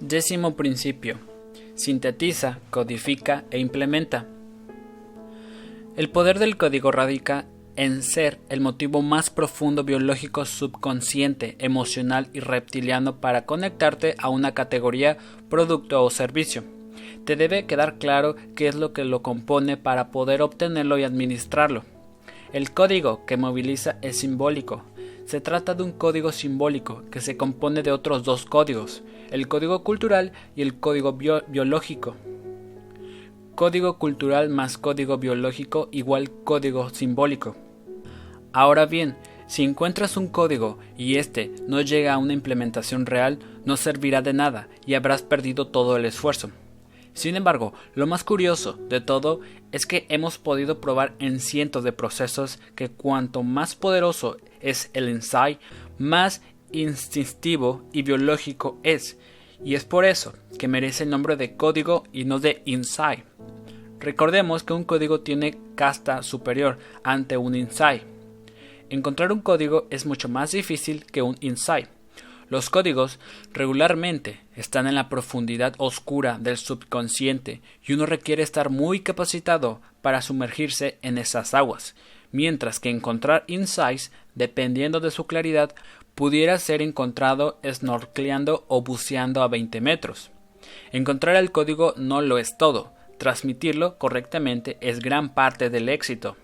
Décimo principio. Sintetiza, codifica e implementa. El poder del código radica en ser el motivo más profundo biológico subconsciente, emocional y reptiliano para conectarte a una categoría, producto o servicio. Te debe quedar claro qué es lo que lo compone para poder obtenerlo y administrarlo. El código que moviliza es simbólico, se trata de un código simbólico que se compone de otros dos códigos, el código cultural y el código biológico. Código cultural más código biológico igual código simbólico. Ahora bien, si encuentras un código y éste no llega a una implementación real, no servirá de nada y habrás perdido todo el esfuerzo. Sin embargo, lo más curioso de todo es que hemos podido probar en cientos de procesos que cuanto más poderoso es el insight, más instintivo y biológico es, y es por eso que merece el nombre de código y no de insight. Recordemos que un código tiene casta superior ante un insight. Encontrar un código es mucho más difícil que un insight. Los códigos regularmente están en la profundidad oscura del subconsciente y uno requiere estar muy capacitado para sumergirse en esas aguas, mientras que encontrar insights, dependiendo de su claridad, pudiera ser encontrado snorkeleando o buceando a 20 metros. Encontrar el código no lo es todo, transmitirlo correctamente es gran parte del éxito.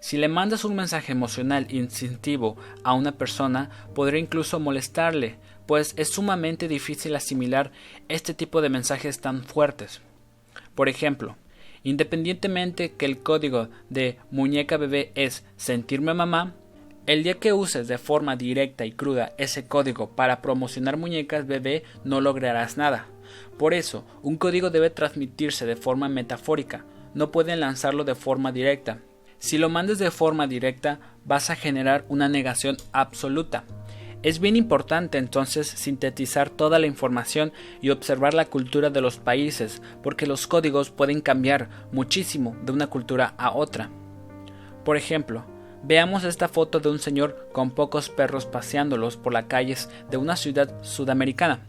Si le mandas un mensaje emocional instintivo a una persona, podría incluso molestarle, pues es sumamente difícil asimilar este tipo de mensajes tan fuertes. Por ejemplo, independientemente que el código de muñeca bebé es sentirme mamá, el día que uses de forma directa y cruda ese código para promocionar muñecas bebé no lograrás nada. Por eso, un código debe transmitirse de forma metafórica, no pueden lanzarlo de forma directa, si lo mandes de forma directa, vas a generar una negación absoluta. Es bien importante entonces sintetizar toda la información y observar la cultura de los países, porque los códigos pueden cambiar muchísimo de una cultura a otra. Por ejemplo, veamos esta foto de un señor con pocos perros paseándolos por las calles de una ciudad sudamericana.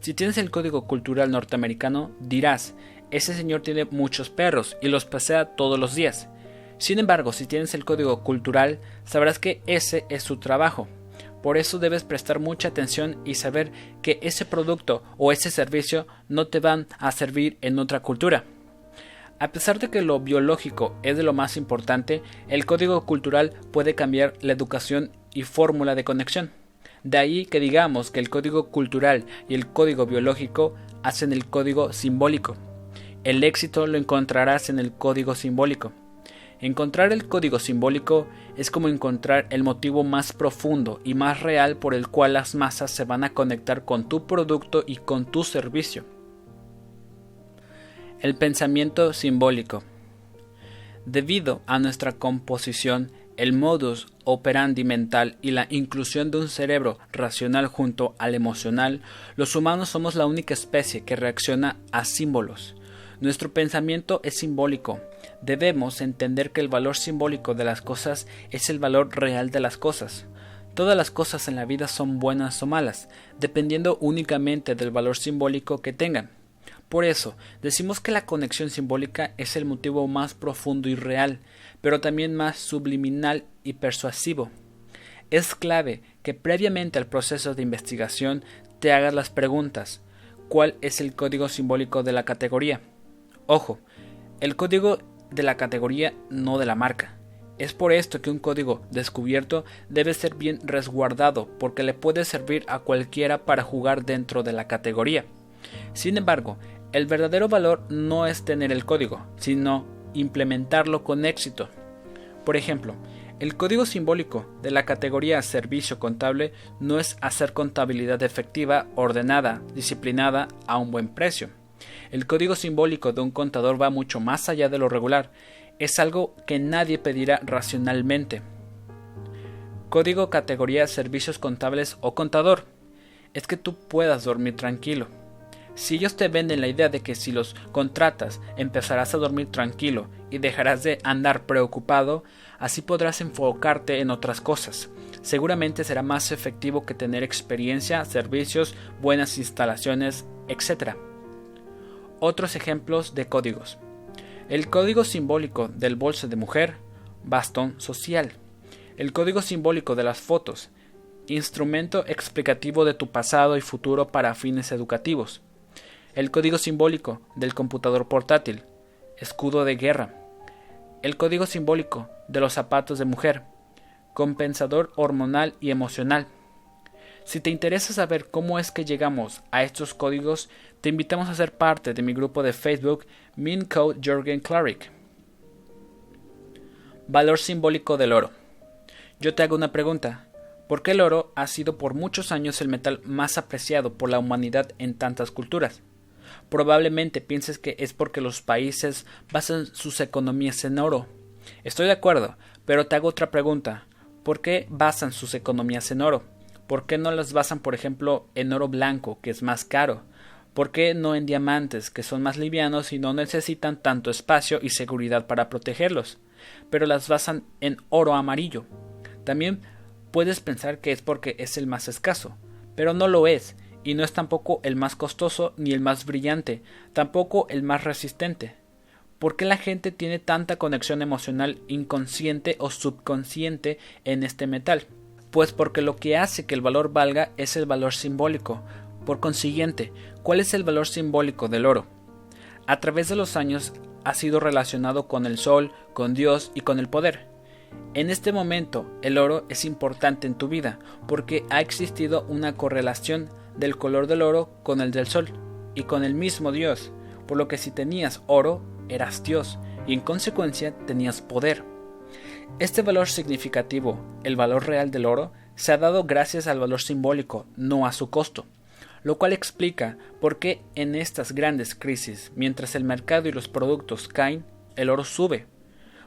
Si tienes el código cultural norteamericano, dirás, ese señor tiene muchos perros y los pasea todos los días. Sin embargo, si tienes el código cultural, sabrás que ese es su trabajo. Por eso debes prestar mucha atención y saber que ese producto o ese servicio no te van a servir en otra cultura. A pesar de que lo biológico es de lo más importante, el código cultural puede cambiar la educación y fórmula de conexión. De ahí que digamos que el código cultural y el código biológico hacen el código simbólico. El éxito lo encontrarás en el código simbólico. Encontrar el código simbólico es como encontrar el motivo más profundo y más real por el cual las masas se van a conectar con tu producto y con tu servicio. El pensamiento simbólico. Debido a nuestra composición, el modus operandi mental y la inclusión de un cerebro racional junto al emocional, los humanos somos la única especie que reacciona a símbolos. Nuestro pensamiento es simbólico, Debemos entender que el valor simbólico de las cosas es el valor real de las cosas. Todas las cosas en la vida son buenas o malas, dependiendo únicamente del valor simbólico que tengan. Por eso, decimos que la conexión simbólica es el motivo más profundo y real, pero también más subliminal y persuasivo. Es clave que previamente al proceso de investigación te hagas las preguntas ¿Cuál es el código simbólico de la categoría? Ojo, el código de la categoría, no de la marca. Es por esto que un código descubierto debe ser bien resguardado porque le puede servir a cualquiera para jugar dentro de la categoría. Sin embargo, el verdadero valor no es tener el código, sino implementarlo con éxito. Por ejemplo, el código simbólico de la categoría servicio contable no es hacer contabilidad efectiva, ordenada, disciplinada a un buen precio. El código simbólico de un contador va mucho más allá de lo regular, es algo que nadie pedirá racionalmente. Código categoría servicios contables o contador. Es que tú puedas dormir tranquilo. Si ellos te venden la idea de que si los contratas empezarás a dormir tranquilo y dejarás de andar preocupado, así podrás enfocarte en otras cosas. seguramente será más efectivo que tener experiencia, servicios, buenas instalaciones, etc. Otros ejemplos de códigos. El código simbólico del bolso de mujer, bastón social. El código simbólico de las fotos, instrumento explicativo de tu pasado y futuro para fines educativos. El código simbólico del computador portátil, escudo de guerra. El código simbólico de los zapatos de mujer, compensador hormonal y emocional. Si te interesa saber cómo es que llegamos a estos códigos, te invitamos a ser parte de mi grupo de Facebook Min Code Jorgen Clarick. Valor simbólico del oro. Yo te hago una pregunta. ¿Por qué el oro ha sido por muchos años el metal más apreciado por la humanidad en tantas culturas? Probablemente pienses que es porque los países basan sus economías en oro. Estoy de acuerdo, pero te hago otra pregunta. ¿Por qué basan sus economías en oro? ¿Por qué no las basan, por ejemplo, en oro blanco, que es más caro? ¿Por qué no en diamantes, que son más livianos y no necesitan tanto espacio y seguridad para protegerlos? Pero las basan en oro amarillo. También puedes pensar que es porque es el más escaso, pero no lo es, y no es tampoco el más costoso ni el más brillante, tampoco el más resistente. ¿Por qué la gente tiene tanta conexión emocional inconsciente o subconsciente en este metal? Pues porque lo que hace que el valor valga es el valor simbólico. Por consiguiente, ¿cuál es el valor simbólico del oro? A través de los años ha sido relacionado con el sol, con Dios y con el poder. En este momento, el oro es importante en tu vida porque ha existido una correlación del color del oro con el del sol y con el mismo Dios, por lo que si tenías oro, eras Dios y en consecuencia tenías poder. Este valor significativo, el valor real del oro, se ha dado gracias al valor simbólico, no a su costo, lo cual explica por qué en estas grandes crisis, mientras el mercado y los productos caen, el oro sube.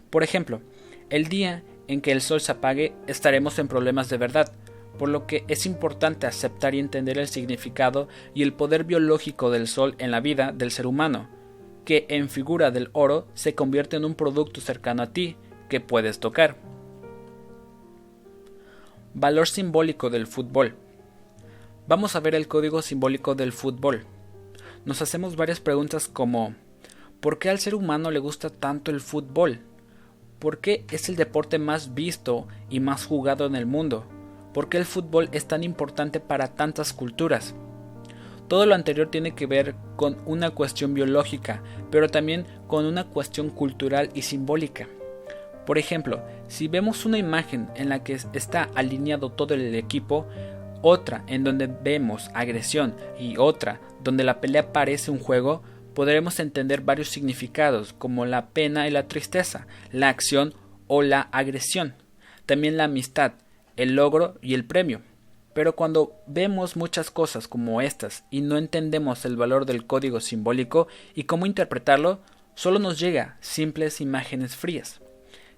Por ejemplo, el día en que el sol se apague estaremos en problemas de verdad, por lo que es importante aceptar y entender el significado y el poder biológico del sol en la vida del ser humano, que en figura del oro se convierte en un producto cercano a ti que puedes tocar. Valor simbólico del fútbol. Vamos a ver el código simbólico del fútbol. Nos hacemos varias preguntas como ¿por qué al ser humano le gusta tanto el fútbol? ¿Por qué es el deporte más visto y más jugado en el mundo? ¿Por qué el fútbol es tan importante para tantas culturas? Todo lo anterior tiene que ver con una cuestión biológica, pero también con una cuestión cultural y simbólica. Por ejemplo, si vemos una imagen en la que está alineado todo el equipo, otra en donde vemos agresión y otra donde la pelea parece un juego, podremos entender varios significados como la pena y la tristeza, la acción o la agresión, también la amistad, el logro y el premio. Pero cuando vemos muchas cosas como estas y no entendemos el valor del código simbólico y cómo interpretarlo, solo nos llega simples imágenes frías.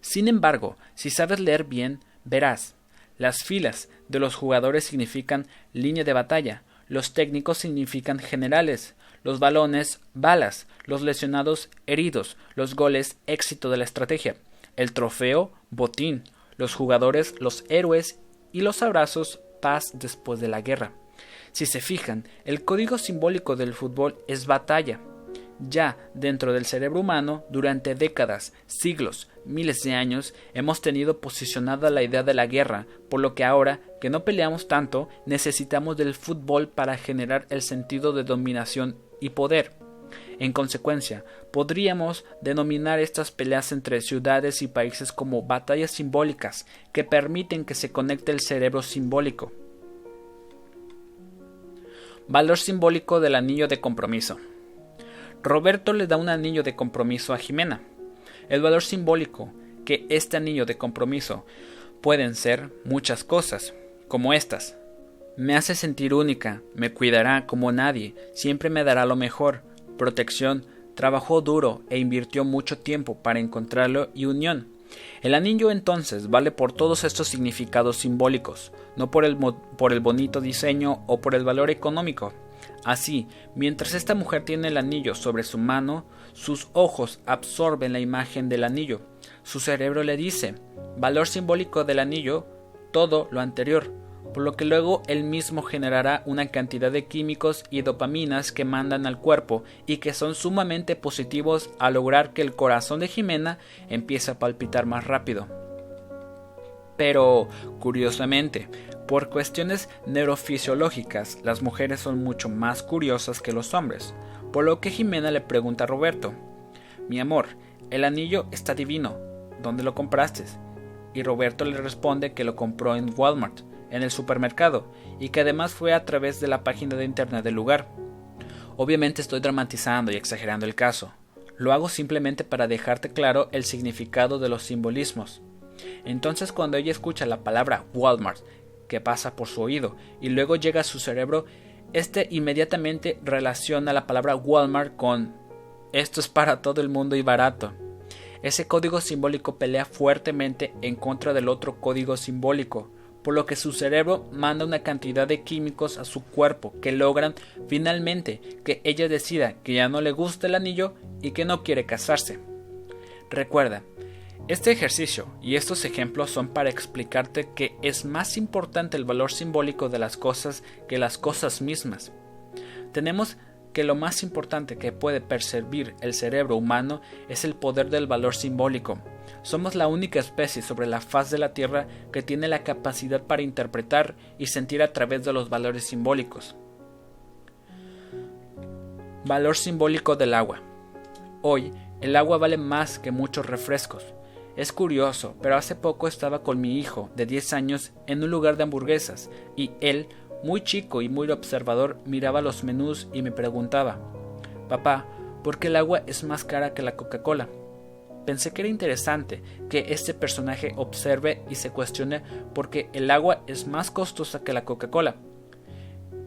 Sin embargo, si sabes leer bien, verás. Las filas de los jugadores significan línea de batalla, los técnicos significan generales, los balones balas, los lesionados heridos, los goles éxito de la estrategia, el trofeo botín, los jugadores los héroes y los abrazos paz después de la guerra. Si se fijan, el código simbólico del fútbol es batalla. Ya dentro del cerebro humano, durante décadas, siglos, miles de años, hemos tenido posicionada la idea de la guerra, por lo que ahora que no peleamos tanto, necesitamos del fútbol para generar el sentido de dominación y poder. En consecuencia, podríamos denominar estas peleas entre ciudades y países como batallas simbólicas que permiten que se conecte el cerebro simbólico. Valor simbólico del anillo de compromiso. Roberto le da un anillo de compromiso a Jimena. El valor simbólico que este anillo de compromiso pueden ser muchas cosas, como estas. Me hace sentir única, me cuidará como nadie, siempre me dará lo mejor, protección, trabajó duro e invirtió mucho tiempo para encontrarlo y unión. El anillo entonces vale por todos estos significados simbólicos, no por el, por el bonito diseño o por el valor económico. Así, mientras esta mujer tiene el anillo sobre su mano, sus ojos absorben la imagen del anillo. Su cerebro le dice, valor simbólico del anillo, todo lo anterior, por lo que luego él mismo generará una cantidad de químicos y dopaminas que mandan al cuerpo y que son sumamente positivos a lograr que el corazón de Jimena empiece a palpitar más rápido. Pero, curiosamente, por cuestiones neurofisiológicas, las mujeres son mucho más curiosas que los hombres, por lo que Jimena le pregunta a Roberto, Mi amor, el anillo está divino, ¿dónde lo compraste? Y Roberto le responde que lo compró en Walmart, en el supermercado y que además fue a través de la página de internet del lugar. Obviamente estoy dramatizando y exagerando el caso. Lo hago simplemente para dejarte claro el significado de los simbolismos. Entonces cuando ella escucha la palabra Walmart, que pasa por su oído y luego llega a su cerebro, este inmediatamente relaciona la palabra Walmart con esto es para todo el mundo y barato. Ese código simbólico pelea fuertemente en contra del otro código simbólico, por lo que su cerebro manda una cantidad de químicos a su cuerpo que logran finalmente que ella decida que ya no le gusta el anillo y que no quiere casarse. Recuerda, este ejercicio y estos ejemplos son para explicarte que es más importante el valor simbólico de las cosas que las cosas mismas. Tenemos que lo más importante que puede percibir el cerebro humano es el poder del valor simbólico, somos la única especie sobre la faz de la Tierra que tiene la capacidad para interpretar y sentir a través de los valores simbólicos. Valor simbólico del agua. Hoy, el agua vale más que muchos refrescos. Es curioso, pero hace poco estaba con mi hijo, de 10 años, en un lugar de hamburguesas, y él, muy chico y muy observador, miraba los menús y me preguntaba, Papá, ¿por qué el agua es más cara que la Coca-Cola? Pensé que era interesante que este personaje observe y se cuestione por qué el agua es más costosa que la Coca-Cola.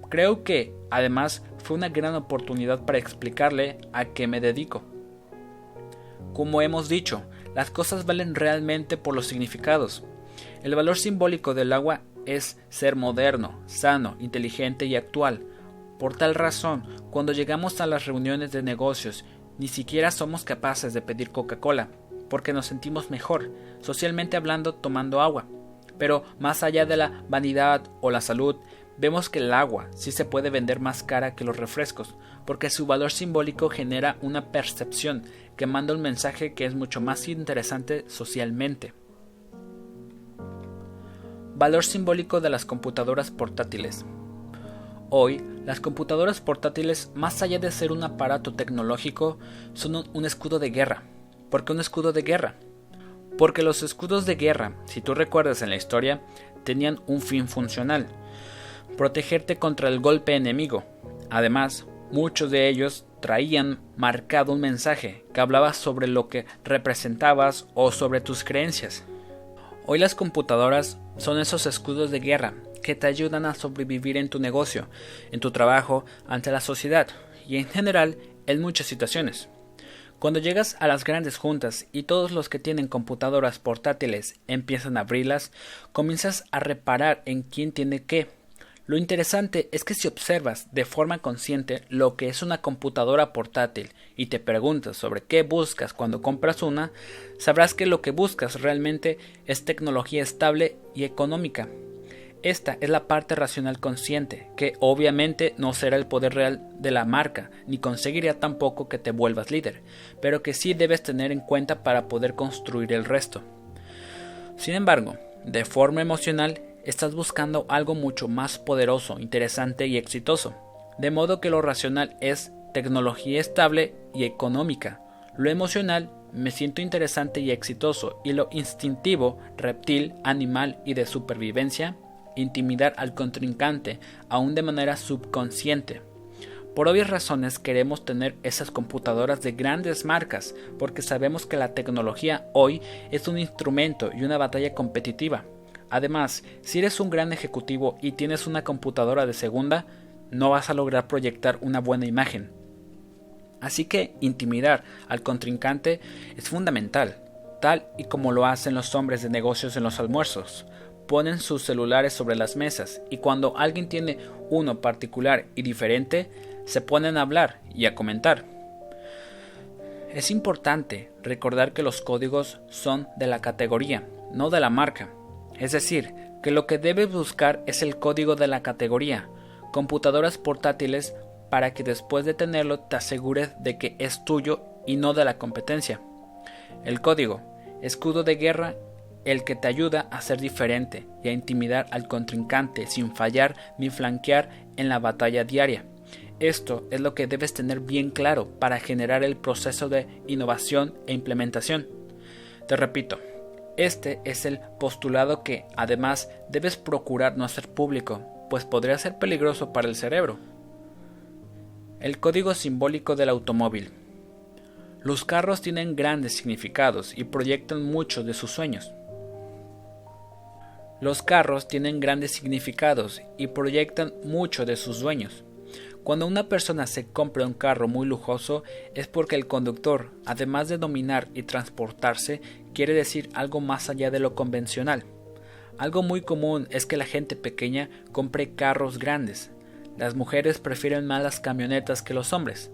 Creo que, además, fue una gran oportunidad para explicarle a qué me dedico. Como hemos dicho, las cosas valen realmente por los significados. El valor simbólico del agua es ser moderno, sano, inteligente y actual. Por tal razón, cuando llegamos a las reuniones de negocios ni siquiera somos capaces de pedir Coca-Cola, porque nos sentimos mejor, socialmente hablando, tomando agua. Pero más allá de la vanidad o la salud, vemos que el agua sí se puede vender más cara que los refrescos, porque su valor simbólico genera una percepción que manda un mensaje que es mucho más interesante socialmente. Valor simbólico de las computadoras portátiles. Hoy, las computadoras portátiles, más allá de ser un aparato tecnológico, son un, escudo de guerra. ¿Por qué un escudo de guerra? Porque los escudos de guerra, si tú recuerdas en la historia, tenían un fin funcional, protegerte contra el golpe enemigo. Además, muchos de ellos traían marcado un mensaje que hablaba sobre lo que representabas o sobre tus creencias. Hoy las computadoras son esos escudos de guerra que te ayudan a sobrevivir en tu negocio, en tu trabajo, ante la sociedad y en general en muchas situaciones. Cuando llegas a las grandes juntas y todos los que tienen computadoras portátiles empiezan a abrirlas, comienzas a reparar en quién tiene qué. Lo interesante es que si observas de forma consciente lo que es una computadora portátil y te preguntas sobre qué buscas cuando compras una, sabrás que lo que buscas realmente es tecnología estable y económica, esta es la parte racional consciente, que obviamente no será el poder real de la marca, ni conseguirá tampoco que te vuelvas líder, pero que sí debes tener en cuenta para poder construir el resto. Sin embargo, de forma emocional, estás buscando algo mucho más poderoso, interesante y exitoso, de modo que lo racional es tecnología estable y económica, lo emocional me siento interesante y exitoso, y lo instintivo, reptil, animal y de supervivencia, intimidar al contrincante, aún de manera subconsciente. Por obvias razones queremos tener esas computadoras de grandes marcas, porque sabemos que la tecnología hoy es un instrumento y una batalla competitiva. Además, si eres un gran ejecutivo y tienes una computadora de segunda, no vas a lograr proyectar una buena imagen. Así que intimidar al contrincante es fundamental, tal y como lo hacen los hombres de negocios en los almuerzos ponen sus celulares sobre las mesas y cuando alguien tiene uno particular y diferente, se ponen a hablar y a comentar. Es importante recordar que los códigos son de la categoría, no de la marca. Es decir, que lo que debes buscar es el código de la categoría, computadoras portátiles para que después de tenerlo te asegures de que es tuyo y no de la competencia. El código, escudo de guerra, el que te ayuda a ser diferente y a intimidar al contrincante sin fallar ni flanquear en la batalla diaria. Esto es lo que debes tener bien claro para generar el proceso de innovación e implementación. Te repito, este es el postulado que, además, debes procurar no hacer público, pues podría ser peligroso para el cerebro. El código simbólico del automóvil. Los carros tienen grandes significados y proyectan muchos de sus sueños. Los carros tienen grandes significados y proyectan mucho de sus sueños. Cuando una persona se compra un carro muy lujoso es porque el conductor, además de dominar y transportarse, quiere decir algo más allá de lo convencional. Algo muy común es que la gente pequeña compre carros grandes. Las mujeres prefieren más las camionetas que los hombres.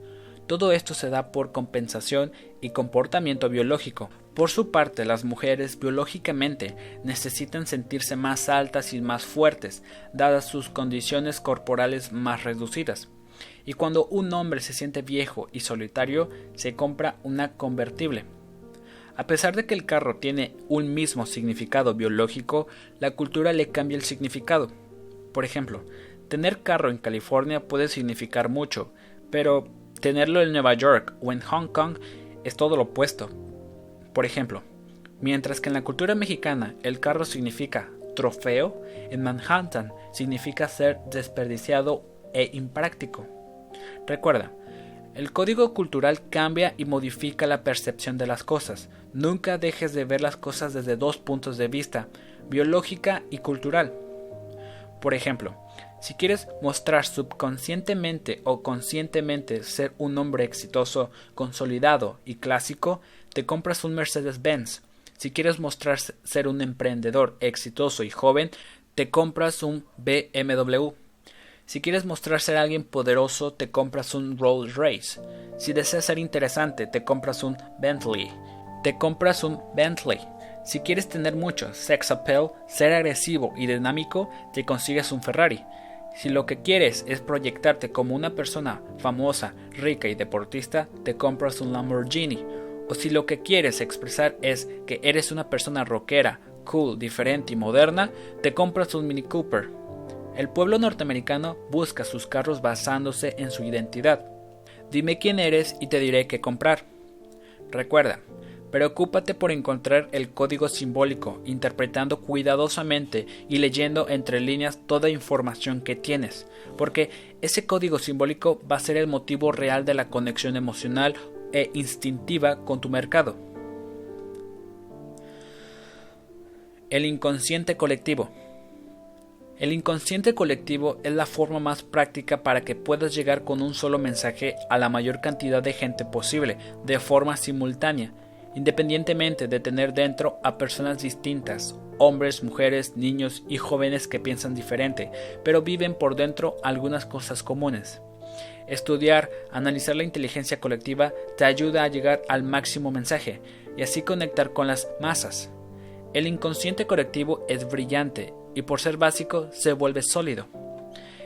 Todo esto se da por compensación y comportamiento biológico. Por su parte, las mujeres biológicamente necesitan sentirse más altas y más fuertes, dadas sus condiciones corporales más reducidas. Y cuando un hombre se siente viejo y solitario, se compra una convertible. A pesar de que el carro tiene un mismo significado biológico, la cultura le cambia el significado. Por ejemplo, tener carro en California puede significar mucho, pero tenerlo en Nueva York o en Hong Kong es todo lo opuesto. Por ejemplo, mientras que en la cultura mexicana el carro significa trofeo, en Manhattan significa ser desperdiciado e impráctico. Recuerda, el código cultural cambia y modifica la percepción de las cosas. Nunca dejes de ver las cosas desde dos puntos de vista, biológica y cultural. Por ejemplo, si quieres mostrar subconscientemente o conscientemente ser un hombre exitoso, consolidado y clásico, te compras un Mercedes-Benz. Si quieres mostrar ser un emprendedor exitoso y joven, te compras un BMW. Si quieres mostrar ser alguien poderoso, te compras un Rolls Royce. Si deseas ser interesante, te compras un Bentley. Te compras un Bentley. Si quieres tener mucho sex appeal, ser agresivo y dinámico, te consigues un Ferrari. Si lo que quieres es proyectarte como una persona famosa, rica y deportista, te compras un Lamborghini. O si lo que quieres expresar es que eres una persona rockera, cool, diferente y moderna, te compras un Mini Cooper. El pueblo norteamericano busca sus carros basándose en su identidad. Dime quién eres y te diré qué comprar. Recuerda, preocúpate por encontrar el código simbólico, interpretando cuidadosamente y leyendo entre líneas toda información que tienes, porque ese código simbólico va a ser el motivo real de la conexión emocional e instintiva con tu mercado. El inconsciente colectivo. El inconsciente colectivo es la forma más práctica para que puedas llegar con un solo mensaje a la mayor cantidad de gente posible, de forma simultánea, independientemente de tener dentro a personas distintas, hombres, mujeres, niños y jóvenes que piensan diferente, pero viven por dentro algunas cosas comunes. Estudiar, analizar la inteligencia colectiva te ayuda a llegar al máximo mensaje y así conectar con las masas. El inconsciente colectivo es brillante y por ser básico se vuelve sólido.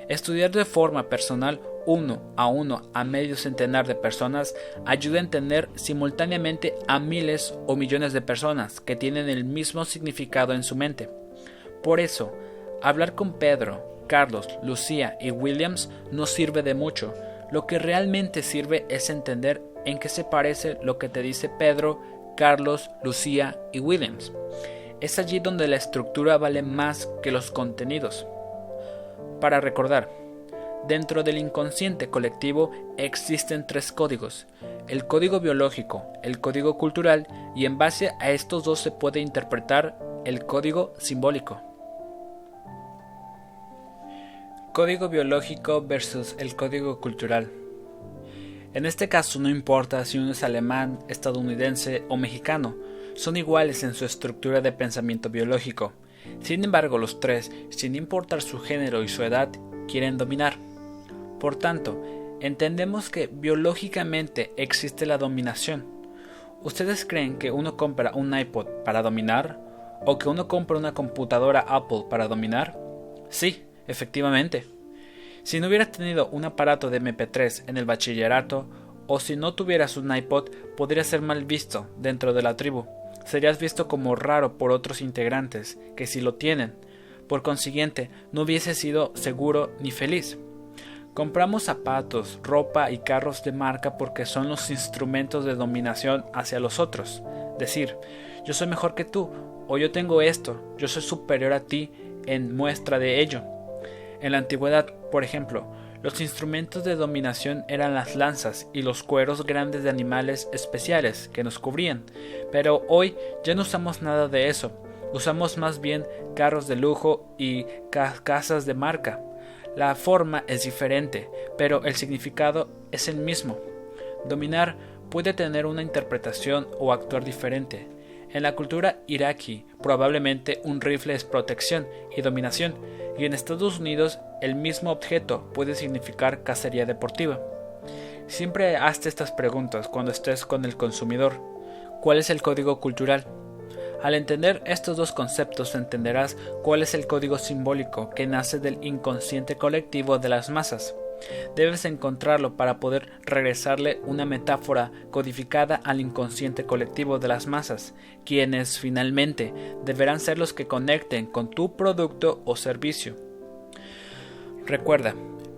Estudiar de forma personal uno a uno a medio centenar de personas ayuda a entender simultáneamente a miles o millones de personas que tienen el mismo significado en su mente. Por eso, hablar con Pedro, Carlos, Lucía y Williams no sirve de mucho. Lo que realmente sirve es entender en qué se parece lo que te dice Pedro, Carlos, Lucía y Williams. Es allí donde la estructura vale más que los contenidos. Para recordar, dentro del inconsciente colectivo existen tres códigos, el código biológico, el código cultural y en base a estos dos se puede interpretar el código simbólico. Código biológico versus el código cultural. En este caso no importa si uno es alemán, estadounidense o mexicano, son iguales en su estructura de pensamiento biológico. Sin embargo, los tres, sin importar su género y su edad, quieren dominar. Por tanto, entendemos que biológicamente existe la dominación. ¿Ustedes creen que uno compra un iPod para dominar ¿O que uno compra una computadora Apple para dominar? Sí, efectivamente. Si no hubieras tenido un aparato de MP3 en el bachillerato, o si no tuvieras un iPod, podrías ser mal visto dentro de la tribu. Serías visto como raro por otros integrantes, que si lo tienen. Por consiguiente, no hubiese sido seguro ni feliz. Compramos zapatos, ropa y carros de marca porque son los instrumentos de dominación hacia los otros. Decir, yo soy mejor que tú, o yo tengo esto, yo soy superior a ti en muestra de ello. En la antigüedad, por ejemplo, los instrumentos de dominación eran las lanzas y los cueros grandes de animales especiales que nos cubrían, pero hoy ya no usamos nada de eso, usamos más bien carros de lujo y casas de marca. La forma es diferente, pero el significado es el mismo. Dominar puede tener una interpretación o actuar diferente. En la cultura iraquí, probablemente un rifle es protección y dominación, y en Estados Unidos el mismo objeto puede significar cacería deportiva. Siempre hazte estas preguntas cuando estés con el consumidor. ¿Cuál es el código cultural? Al entender estos dos conceptos entenderás cuál es el código simbólico que nace del inconsciente colectivo de las masas. Debes encontrarlo para poder regresarle una metáfora codificada al inconsciente colectivo de las masas, quienes finalmente deberán ser los que conecten con tu producto o servicio. Recuerda,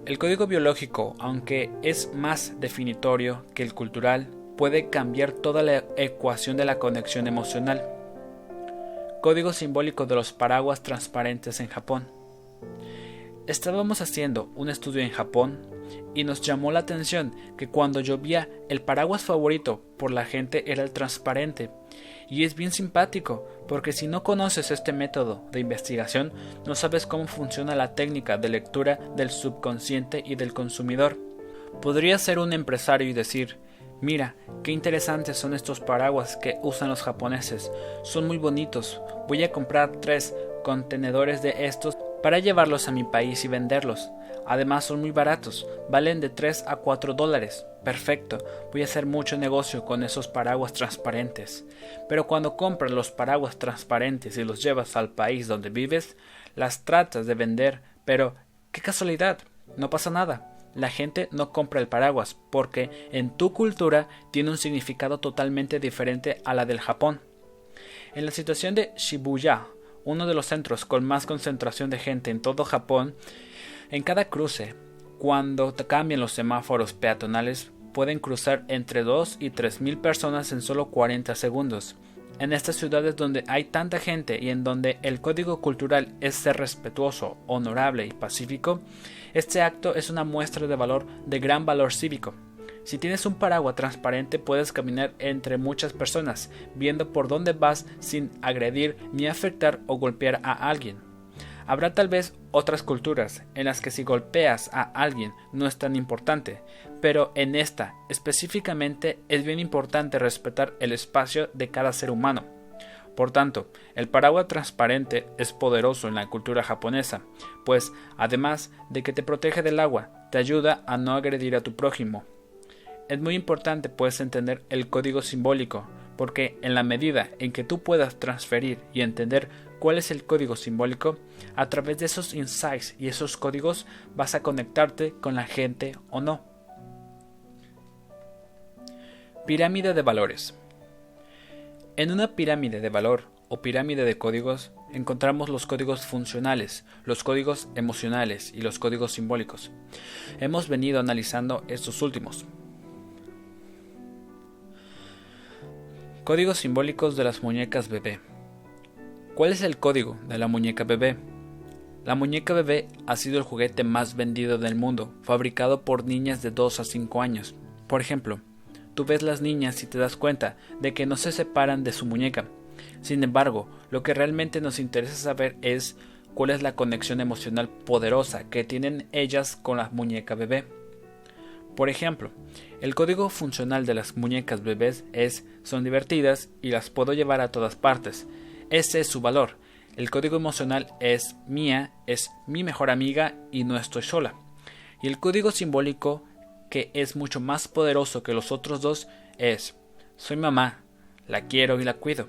el código biológico, aunque es más definitorio que el cultural, puede cambiar toda la ecuación de la conexión emocional. Código simbólico de los paraguas transparentes en Japón. Estábamos haciendo un estudio en Japón y nos llamó la atención que cuando llovía el paraguas favorito por la gente era el transparente. Y es bien simpático, porque si no conoces este método de investigación, no sabes cómo funciona la técnica de lectura del subconsciente y del consumidor. Podrías ser un empresario y decir, Mira, qué interesantes son estos paraguas que usan los japoneses. Son muy bonitos. Voy a comprar tres contenedores de estos para llevarlos a mi país y venderlos. Además son muy baratos, valen de 3 a 4 dólares. Perfecto, voy a hacer mucho negocio con esos paraguas transparentes. Pero cuando compras los paraguas transparentes y los llevas al país donde vives, las tratas de vender, pero qué casualidad, no pasa nada la gente no compra el paraguas porque en tu cultura tiene un significado totalmente diferente a la del Japón. En la situación de Shibuya, uno de los centros con más concentración de gente en todo Japón, en cada cruce, cuando cambian los semáforos peatonales, pueden cruzar entre 2 y 3 mil personas en solo 40 segundos. En estas ciudades donde hay tanta gente y en donde el código cultural es ser respetuoso, honorable y pacífico, este acto es una muestra de valor de gran valor cívico. Si tienes un paraguas transparente puedes caminar entre muchas personas, viendo por dónde vas sin agredir ni afectar o golpear a alguien. Habrá tal vez otras culturas en las que si golpeas a alguien no es tan importante, pero en esta específicamente es bien importante respetar el espacio de cada ser humano. Por tanto, el paraguas transparente es poderoso en la cultura japonesa, pues, además de que te protege del agua, te ayuda a no agredir a tu prójimo. Es muy importante pues entender el código simbólico, porque en la medida en que tú puedas transferir y entender cuál es el código simbólico, a través de esos insights y esos códigos vas a conectarte con la gente o no. Pirámide de valores. En una pirámide de valor o pirámide de códigos encontramos los códigos funcionales, los códigos emocionales y los códigos simbólicos. Hemos venido analizando estos últimos. Códigos simbólicos de las muñecas bebé. ¿Cuál es el código de la muñeca bebé? La muñeca bebé ha sido el juguete más vendido del mundo, fabricado por niñas de 2 a 5 años. Por ejemplo, tú ves las niñas y te das cuenta de que no se separan de su muñeca. Sin embargo, lo que realmente nos interesa saber es cuál es la conexión emocional poderosa que tienen ellas con la muñeca bebé. Por ejemplo, el código funcional de las muñecas bebés es son divertidas y las puedo llevar a todas partes. Ese es su valor. El código emocional es mía, es mi mejor amiga y no estoy sola. Y el código simbólico que es mucho más poderoso que los otros dos es soy mamá, la quiero y la cuido.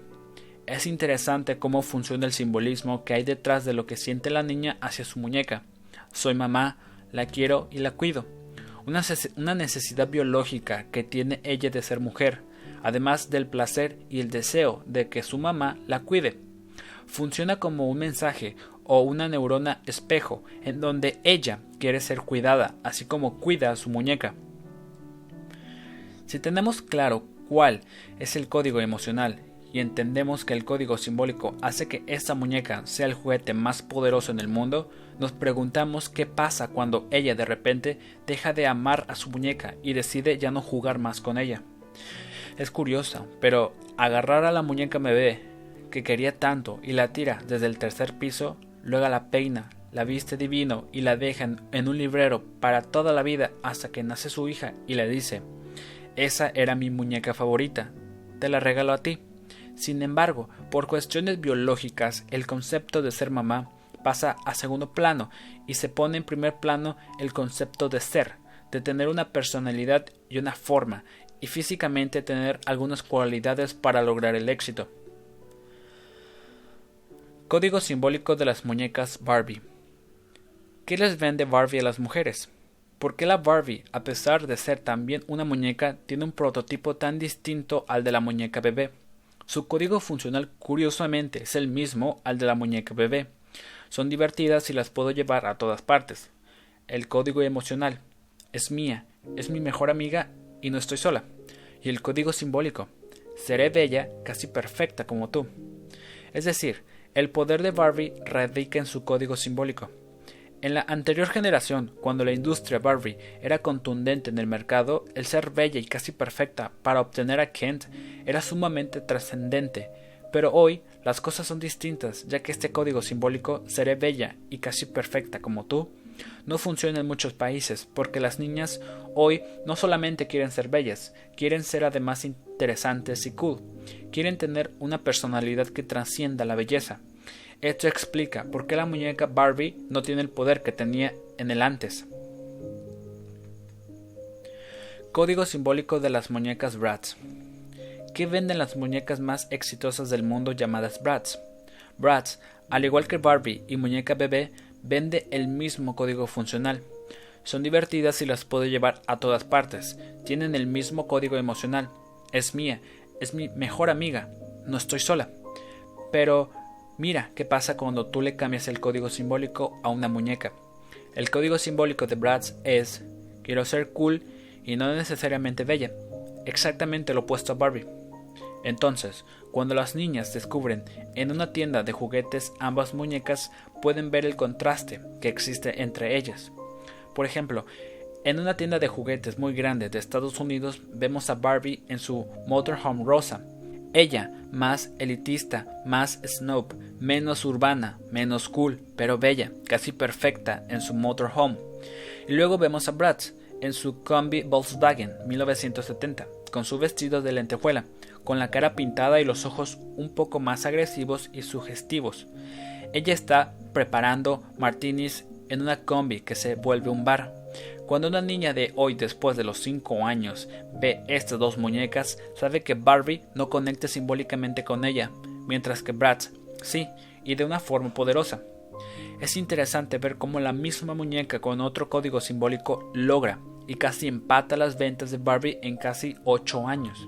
Es interesante cómo funciona el simbolismo que hay detrás de lo que siente la niña hacia su muñeca. Soy mamá, la quiero y la cuido. Una, necesidad biológica que tiene ella de ser mujer, además del placer y el deseo de que su mamá la cuide. Funciona como un mensaje o una neurona espejo en donde ella quiere ser cuidada, así como cuida a su muñeca. Si tenemos claro cuál es el código emocional y entendemos que el código simbólico hace que esta muñeca sea el juguete más poderoso en el mundo, nos preguntamos qué pasa cuando ella de repente deja de amar a su muñeca y decide ya no jugar más con ella. Es curiosa, pero agarrar a la muñeca bebé que quería tanto y la tira desde el tercer piso, luego la peina, la viste divino y la dejan en un librero para toda la vida hasta que nace su hija y le dice esa era mi muñeca favorita, te la regalo a ti. Sin embargo, por cuestiones biológicas, el concepto de ser mamá pasa a segundo plano y se pone en primer plano el concepto de ser, de tener una personalidad y una forma, y físicamente tener algunas cualidades para lograr el éxito. Código simbólico de las muñecas Barbie. ¿Qué les vende Barbie a las mujeres? ¿Por qué la Barbie, a pesar de ser también una muñeca, tiene un prototipo tan distinto al de la muñeca bebé? Su código funcional curiosamente es el mismo al de la muñeca bebé. Son divertidas y las puedo llevar a todas partes. El código emocional es mía, es mi mejor amiga y no estoy sola. Y el código simbólico, seré bella, casi perfecta como tú. Es decir, el poder de Barbie radica en su código simbólico. En la anterior generación, cuando la industria Barbie era contundente en el mercado, el ser bella y casi perfecta para obtener a Kent era sumamente trascendente. Pero hoy las cosas son distintas, ya que este código simbólico, seré bella y casi perfecta como tú, no funciona en muchos países, porque las niñas hoy no solamente quieren ser bellas, quieren ser además interesantes y cool, quieren tener una personalidad que trascienda la belleza. Esto explica por qué la muñeca Barbie no tiene el poder que tenía en el antes. Código simbólico de las muñecas Bratz. ¿Qué venden las muñecas más exitosas del mundo llamadas Bratz? Bratz, al igual que Barbie y muñeca bebé, vende el mismo código funcional. Son divertidas y las puedo llevar a todas partes. Tienen el mismo código emocional. Es mía, es mi mejor amiga. No estoy sola. Pero Mira qué pasa cuando tú le cambias el código simbólico a una muñeca. El código simbólico de Bratz es quiero ser cool y no necesariamente bella, exactamente lo opuesto a Barbie. Entonces, cuando las niñas descubren en una tienda de juguetes ambas muñecas, pueden ver el contraste que existe entre ellas. Por ejemplo, en una tienda de juguetes muy grande de Estados Unidos vemos a Barbie en su motorhome rosa ella, más elitista, más snob, menos urbana, menos cool, pero bella, casi perfecta en su motorhome. Y luego vemos a Bratz en su combi Volkswagen 1970, con su vestido de lentejuela, con la cara pintada y los ojos un poco más agresivos y sugestivos. Ella está preparando martinis en una combi que se vuelve un bar. Cuando una niña de hoy, después de los 5 años, ve estas dos muñecas, sabe que Barbie no conecta simbólicamente con ella, mientras que Bratz sí, y de una forma poderosa. Es interesante ver cómo la misma muñeca con otro código simbólico logra y casi empata las ventas de Barbie en casi 8 años.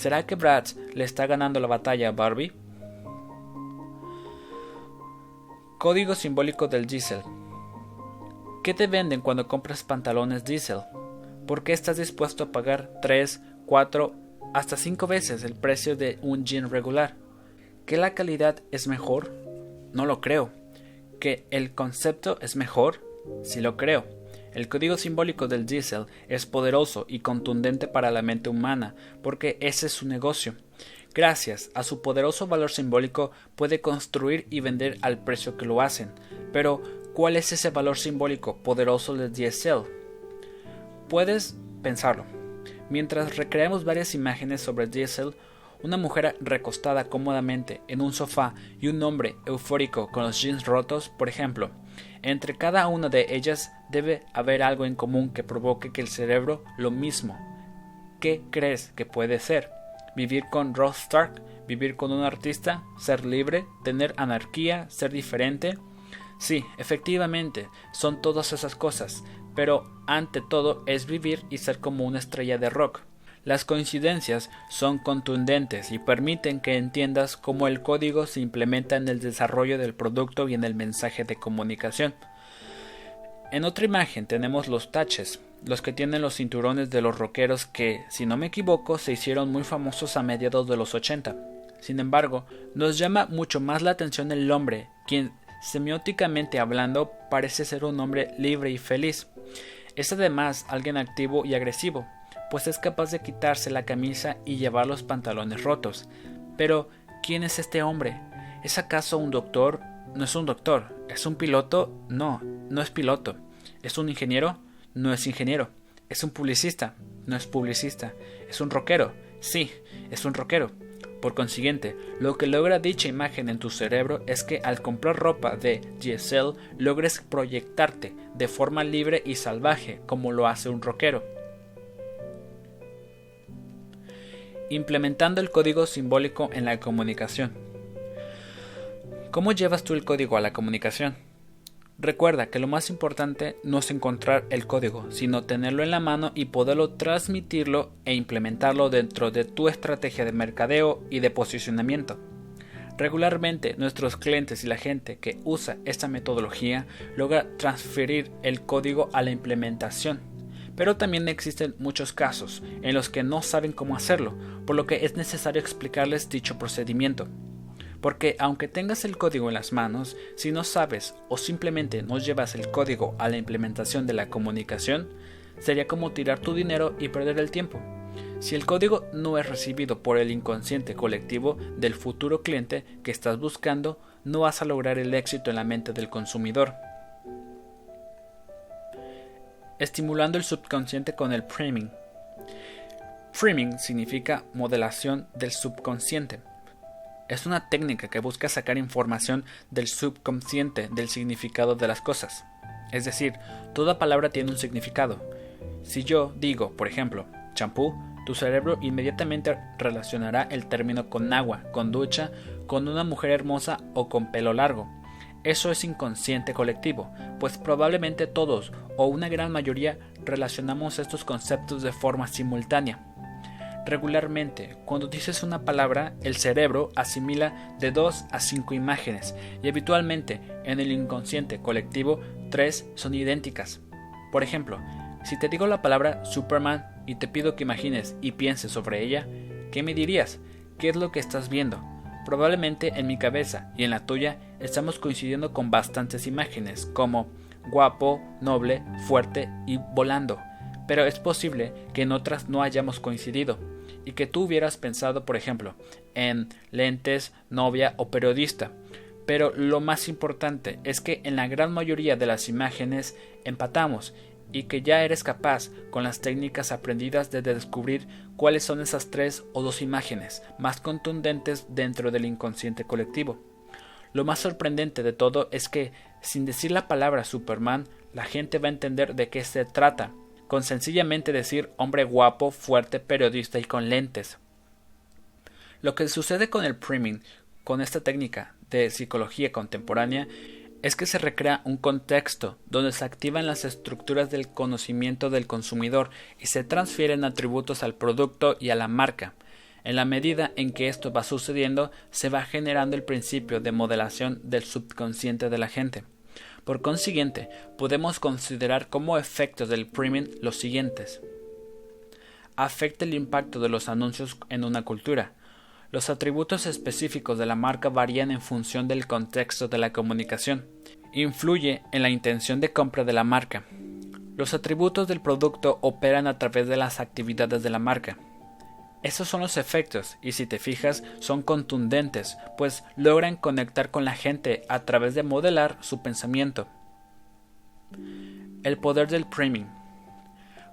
¿Será que Bratz le está ganando la batalla a Barbie? Código simbólico del Giselle ¿Qué te venden cuando compras pantalones diésel? ¿Por qué estás dispuesto a pagar 3, 4, hasta 5 veces el precio de un jean regular? ¿Que la calidad es mejor? No lo creo. ¿Que el concepto es mejor? Sí lo creo. El código simbólico del diésel es poderoso y contundente para la mente humana, porque ese es su negocio. Gracias a su poderoso valor simbólico puede construir y vender al precio que lo hacen, pero ¿Cuál es ese valor simbólico poderoso del DSL? Puedes pensarlo. Mientras recreamos varias imágenes sobre el DSL, una mujer recostada cómodamente en un sofá y un hombre eufórico con los jeans rotos, por ejemplo, entre cada una de ellas debe haber algo en común que provoque que el cerebro lo mismo. ¿Qué crees que puede ser? vivir con Ross Stark, vivir con un artista, ser libre, tener anarquía, ser diferente. Sí, efectivamente, son todas esas cosas, pero ante todo es vivir y ser como una estrella de rock. Las coincidencias son contundentes y permiten que entiendas cómo el código se implementa en el desarrollo del producto y en el mensaje de comunicación. En otra imagen tenemos los taches, los que tienen los cinturones de los rockeros que, si no me equivoco, se hicieron muy famosos a mediados de los 80. Sin embargo, nos llama mucho más la atención el hombre, quien, semióticamente hablando, parece ser un hombre libre y feliz. Es además alguien activo y agresivo, pues es capaz de quitarse la camisa y llevar los pantalones rotos. Pero, ¿quién es este hombre? ¿Es acaso un doctor? No es un doctor. ¿Es un piloto? No, no es piloto. ¿Es un ingeniero? No es ingeniero. ¿Es un publicista? No es publicista. ¿Es un rockero? Sí, es un rockero. Por consiguiente, lo que logra dicha imagen en tu cerebro es que al comprar ropa de GSL logres proyectarte de forma libre y salvaje como lo hace un rockero. Implementando el código simbólico en la comunicación. ¿Cómo llevas tú el código a la comunicación? Recuerda que lo más importante no es encontrar el código, sino tenerlo en la mano y poderlo transmitirlo e implementarlo dentro de tu estrategia de mercadeo y de posicionamiento. Regularmente nuestros clientes y la gente que usa esta metodología logra transferir el código a la implementación pero también existen muchos casos en los que no saben cómo hacerlo, por lo que es necesario explicarles dicho procedimiento. Porque aunque tengas el código en las manos, si no sabes o simplemente no llevas el código a la implementación de la comunicación, sería como tirar tu dinero y perder el tiempo. Si el código no es recibido por el inconsciente colectivo del futuro cliente que estás buscando, no vas a lograr el éxito en la mente del consumidor estimulando el subconsciente con el priming. Priming significa modelación del subconsciente. Es una técnica que busca sacar información del subconsciente del significado de las cosas. Es decir, toda palabra tiene un significado. Si yo digo, por ejemplo, champú, tu cerebro inmediatamente relacionará el término con agua, con ducha, con una mujer hermosa o con pelo largo. Eso es inconsciente colectivo, pues probablemente todos o una gran mayoría relacionamos estos conceptos de forma simultánea. Regularmente, cuando dices una palabra, el cerebro asimila de 2 a 5 imágenes y habitualmente en el inconsciente colectivo 3 son idénticas. Por ejemplo, si te digo la palabra Superman y te pido que imagines y pienses sobre ella, ¿qué me dirías? ¿Qué es lo que estás viendo? Probablemente en mi cabeza y en la tuya estamos coincidiendo con bastantes imágenes, como guapo, noble, fuerte y volando. Pero es posible que en otras no hayamos coincidido, y que tú hubieras pensado, por ejemplo, en lentes, novia o periodista. Pero lo más importante es que en la gran mayoría de las imágenes empatamos y que ya eres capaz, con las técnicas aprendidas, de descubrir cuáles son esas tres o dos imágenes más contundentes dentro del inconsciente colectivo. Lo más sorprendente de todo es que, sin decir la palabra Superman, la gente va a entender de qué se trata, con sencillamente decir hombre guapo, fuerte, periodista y con lentes. Lo que sucede con el priming, con esta técnica de psicología contemporánea, es que se recrea un contexto donde se activan las estructuras del conocimiento del consumidor y se transfieren atributos al producto y a la marca. En la medida en que esto va sucediendo, se va generando el principio de modelación del subconsciente de la gente. Por consiguiente, podemos considerar como efectos del priming los siguientes. Afecta el impacto de los anuncios en una cultura. Los atributos específicos de la marca varían en función del contexto de la comunicación. Influye en la intención de compra de la marca. Los atributos del producto operan a través de las actividades de la marca. Esos son los efectos, y si te fijas, son contundentes, pues logran conectar con la gente a través de modelar su pensamiento. El poder del priming.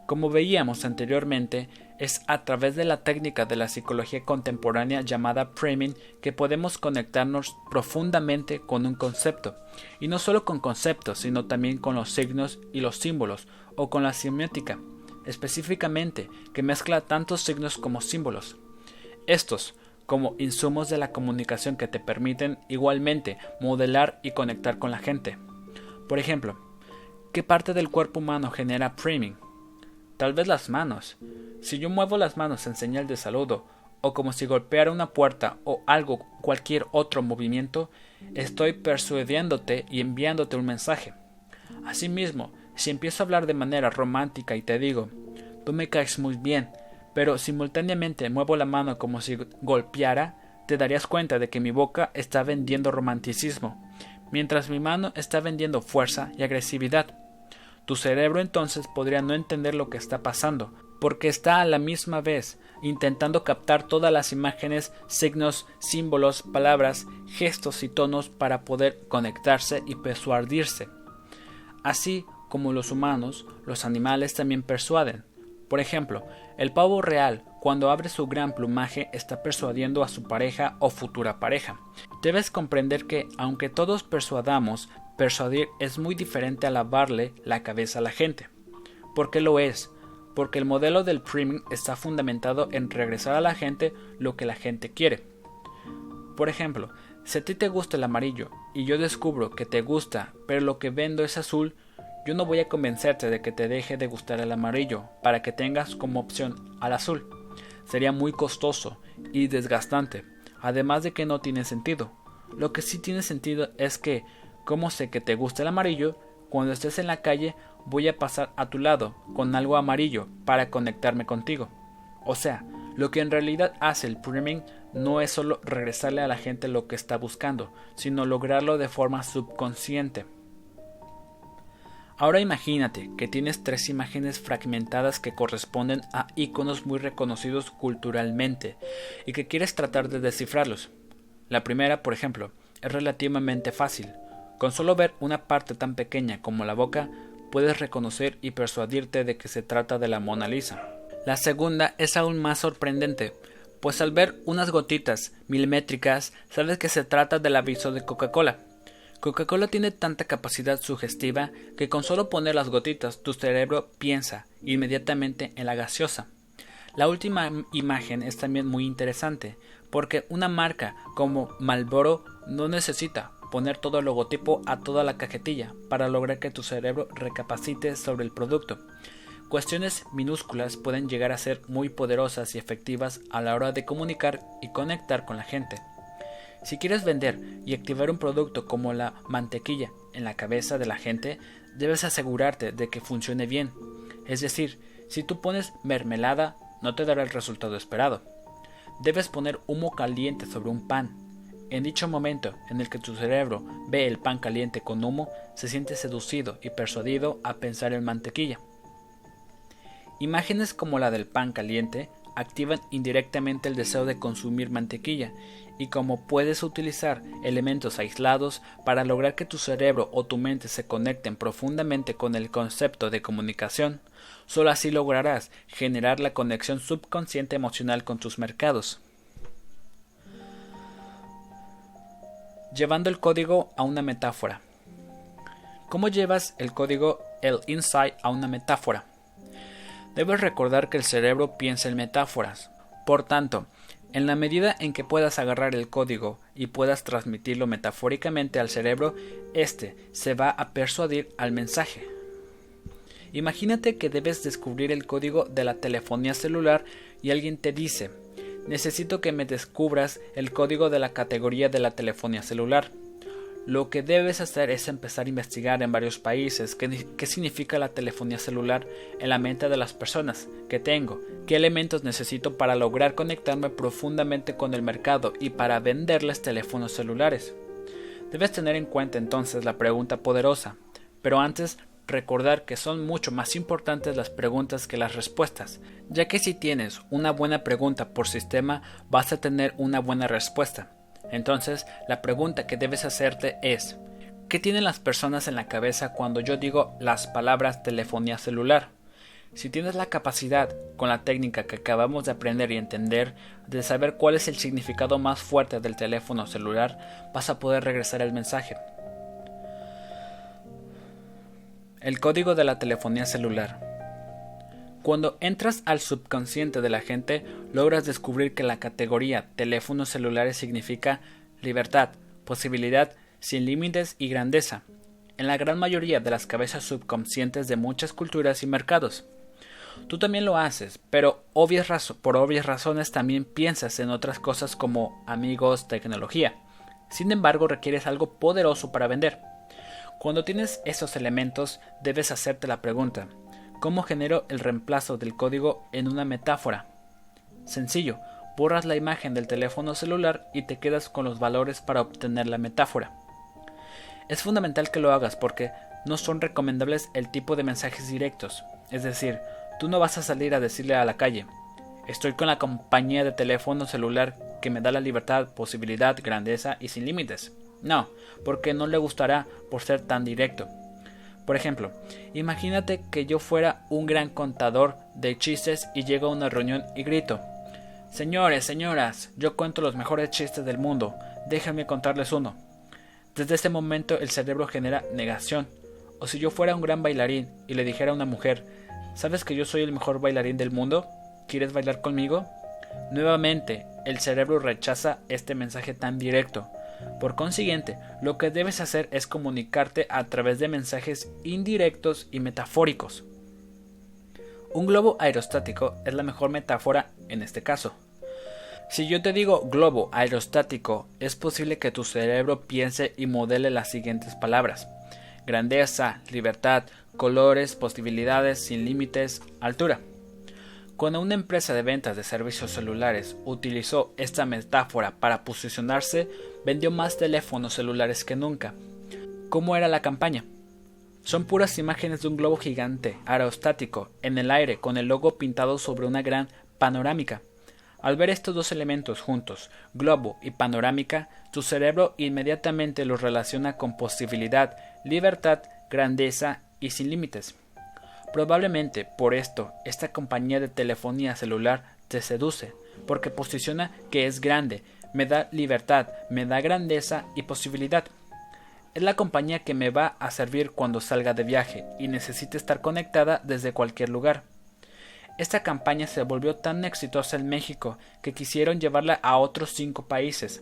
Como veíamos anteriormente, es a través de la técnica de la psicología contemporánea llamada priming que podemos conectarnos profundamente con un concepto, y no solo con conceptos, sino también con los signos y los símbolos, o con la semiótica, específicamente, que mezcla tantos signos como símbolos. Estos, como insumos de la comunicación que te permiten igualmente modelar y conectar con la gente. Por ejemplo, ¿qué parte del cuerpo humano genera priming? Tal vez las manos. Si yo muevo las manos en señal de saludo, o como si golpeara una puerta o algo, cualquier otro movimiento, estoy persuadiéndote y enviándote un mensaje. Asimismo, si empiezo a hablar de manera romántica y te digo, tú me caes muy bien, pero simultáneamente muevo la mano como si golpeara, te darías cuenta de que mi boca está vendiendo romanticismo, mientras mi mano está vendiendo fuerza y agresividad. Tu cerebro entonces podría no entender lo que está pasando, porque está a la misma vez intentando captar todas las imágenes, signos, símbolos, palabras, gestos y tonos para poder conectarse y persuadirse. Así como los humanos, los animales también persuaden. Por ejemplo, el pavo real, cuando abre su gran plumaje, está persuadiendo a su pareja o futura pareja. Debes comprender que, aunque todos persuadamos, persuadir es muy diferente a lavarle la cabeza a la gente. ¿Por qué lo es? Porque el modelo del priming está fundamentado en regresar a la gente lo que la gente quiere. Por ejemplo, si a ti te gusta el amarillo y yo descubro que te gusta, pero lo que vendo es azul, yo no voy a convencerte de que te deje de gustar el amarillo para que tengas como opción al azul. Sería muy costoso y desgastante, además de que no tiene sentido. Lo que sí tiene sentido es que, como sé que te gusta el amarillo, cuando estés en la calle voy a pasar a tu lado con algo amarillo para conectarme contigo. O sea, lo que en realidad hace el priming no es solo regresarle a la gente lo que está buscando, sino lograrlo de forma subconsciente. Ahora imagínate que tienes tres imágenes fragmentadas que corresponden a iconos muy reconocidos culturalmente y que quieres tratar de descifrarlos. La primera, por ejemplo, es relativamente fácil. Con solo ver una parte tan pequeña como la boca, puedes reconocer y persuadirte de que se trata de la Mona Lisa. La segunda es aún más sorprendente, pues al ver unas gotitas milimétricas sabes que se trata del aviso de Coca-Cola. Coca-Cola tiene tanta capacidad sugestiva que con solo poner las gotitas tu cerebro piensa inmediatamente en la gaseosa. La última imagen es también muy interesante, porque una marca como Marlboro no necesita poner todo el logotipo a toda la cajetilla para lograr que tu cerebro recapacite sobre el producto. Cuestiones minúsculas pueden llegar a ser muy poderosas y efectivas a la hora de comunicar y conectar con la gente. Si quieres vender y activar un producto como la mantequilla en la cabeza de la gente, debes asegurarte de que funcione bien. Es decir, si tú pones mermelada, no te dará el resultado esperado. Debes poner humo caliente sobre un pan. En dicho momento en el que tu cerebro ve el pan caliente con humo, se siente seducido y persuadido a pensar en mantequilla. Imágenes como la del pan caliente activan indirectamente el deseo de consumir mantequilla y como puedes utilizar elementos aislados para lograr que tu cerebro o tu mente se conecten profundamente con el concepto de comunicación, solo así lograrás generar la conexión subconsciente emocional con tus mercados. Llevando el código a una metáfora. ¿Cómo llevas el código, el insight, a una metáfora? Debes recordar que el cerebro piensa en metáforas. Por tanto, en la medida en que puedas agarrar el código y puedas transmitirlo metafóricamente al cerebro, éste se va a persuadir al mensaje. Imagínate que debes descubrir el código de la telefonía celular y alguien te dice, necesito que me descubras el código de la categoría de la telefonía celular. Lo que debes hacer es empezar a investigar en varios países qué, significa la telefonía celular en la mente de las personas, qué tengo, qué elementos necesito para lograr conectarme profundamente con el mercado y para venderles teléfonos celulares. Debes tener en cuenta entonces la pregunta poderosa, pero antes recordar que son mucho más importantes las preguntas que las respuestas, ya que si tienes una buena pregunta por sistema vas a tener una buena respuesta. Entonces, la pregunta que debes hacerte es, ¿qué tienen las personas en la cabeza cuando yo digo las palabras telefonía celular? Si tienes la capacidad, con la técnica que acabamos de aprender y entender, de saber cuál es el significado más fuerte del teléfono celular, vas a poder regresar el mensaje. El código de la telefonía celular. Cuando entras al subconsciente de la gente, logras descubrir que la categoría teléfonos celulares significa libertad, posibilidad, sin límites y grandeza, en la gran mayoría de las cabezas subconscientes de muchas culturas y mercados. Tú también lo haces, pero por obvias razones también piensas en otras cosas como amigos, tecnología. Sin embargo, requieres algo poderoso para vender. Cuando tienes esos elementos, debes hacerte la pregunta, ¿cómo genero el reemplazo del código en una metáfora? Sencillo, borras la imagen del teléfono celular y te quedas con los valores para obtener la metáfora. Es fundamental que lo hagas porque no son recomendables el tipo de mensajes directos, es decir, tú no vas a salir a decirle a la calle, estoy con la compañía de teléfono celular que me da la libertad, posibilidad, grandeza y sin límites. No, porque no le gustará por ser tan directo. Por ejemplo, imagínate que yo fuera un gran contador de chistes y llego a una reunión y grito, Señores, señoras, yo cuento los mejores chistes del mundo, déjenme contarles uno. Desde ese momento el cerebro genera negación. O si yo fuera un gran bailarín y le dijera a una mujer, ¿sabes que yo soy el mejor bailarín del mundo? ¿Quieres bailar conmigo? Nuevamente, el cerebro rechaza este mensaje tan directo. Por consiguiente, lo que debes hacer es comunicarte a través de mensajes indirectos y metafóricos. Un globo aerostático es la mejor metáfora en este caso. Si yo te digo globo aerostático, es posible que tu cerebro piense y modele las siguientes palabras. Grandeza, libertad, colores, posibilidades sin límites, altura. Cuando una empresa de ventas de servicios celulares utilizó esta metáfora para posicionarse, vendió más teléfonos celulares que nunca. ¿Cómo era la campaña? Son puras imágenes de un globo gigante, aerostático, en el aire, con el logo pintado sobre una gran panorámica. Al ver estos dos elementos juntos, globo y panorámica, tu cerebro inmediatamente los relaciona con posibilidad, libertad, grandeza y sin límites. Probablemente por esto esta compañía de telefonía celular te seduce, porque posiciona que es grande, me da libertad, me da grandeza y posibilidad. Es la compañía que me va a servir cuando salga de viaje y necesite estar conectada desde cualquier lugar. Esta campaña se volvió tan exitosa en México que quisieron llevarla a otros cinco países.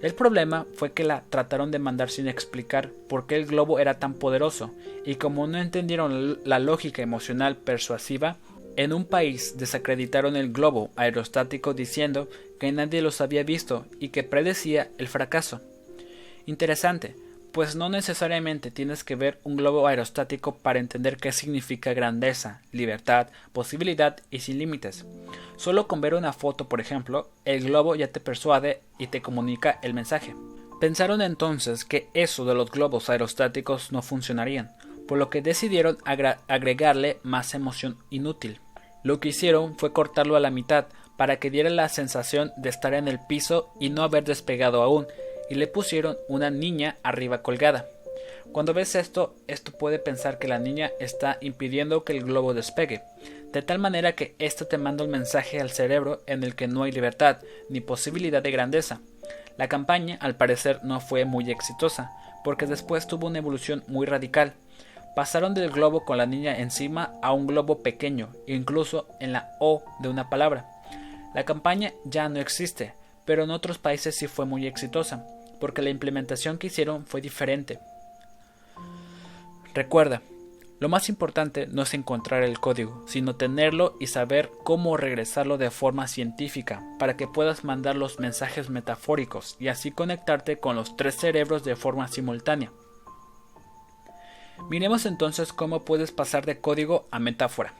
El problema fue que la trataron de mandar sin explicar por qué el globo era tan poderoso, y como no entendieron la lógica emocional persuasiva, en un país desacreditaron el globo aerostático diciendo que nadie los había visto y que predecía el fracaso. Interesante, pues no necesariamente tienes que ver un globo aerostático para entender qué significa grandeza, libertad, posibilidad y sin límites. Solo con ver una foto, por ejemplo, el globo ya te persuade y te comunica el mensaje. Pensaron entonces que eso de los globos aerostáticos no funcionarían, por lo que decidieron agregarle más emoción inútil. Lo que hicieron fue cortarlo a la mitad para que diera la sensación de estar en el piso y no haber despegado aún, y le pusieron una niña arriba colgada. Cuando ves esto, esto puede pensar que la niña está impidiendo que el globo despegue, de tal manera que esto te manda un mensaje al cerebro en el que no hay libertad ni posibilidad de grandeza. La campaña, al parecer, no fue muy exitosa, porque después tuvo una evolución muy radical. Pasaron del globo con la niña encima a un globo pequeño, incluso en la O de una palabra. La campaña ya no existe, pero en otros países sí fue muy exitosa porque la implementación que hicieron fue diferente. Recuerda, lo más importante no es encontrar el código, sino tenerlo y saber cómo regresarlo de forma científica para que puedas mandar los mensajes metafóricos y así conectarte con los tres cerebros de forma simultánea. Miremos entonces cómo puedes pasar de código a metáfora.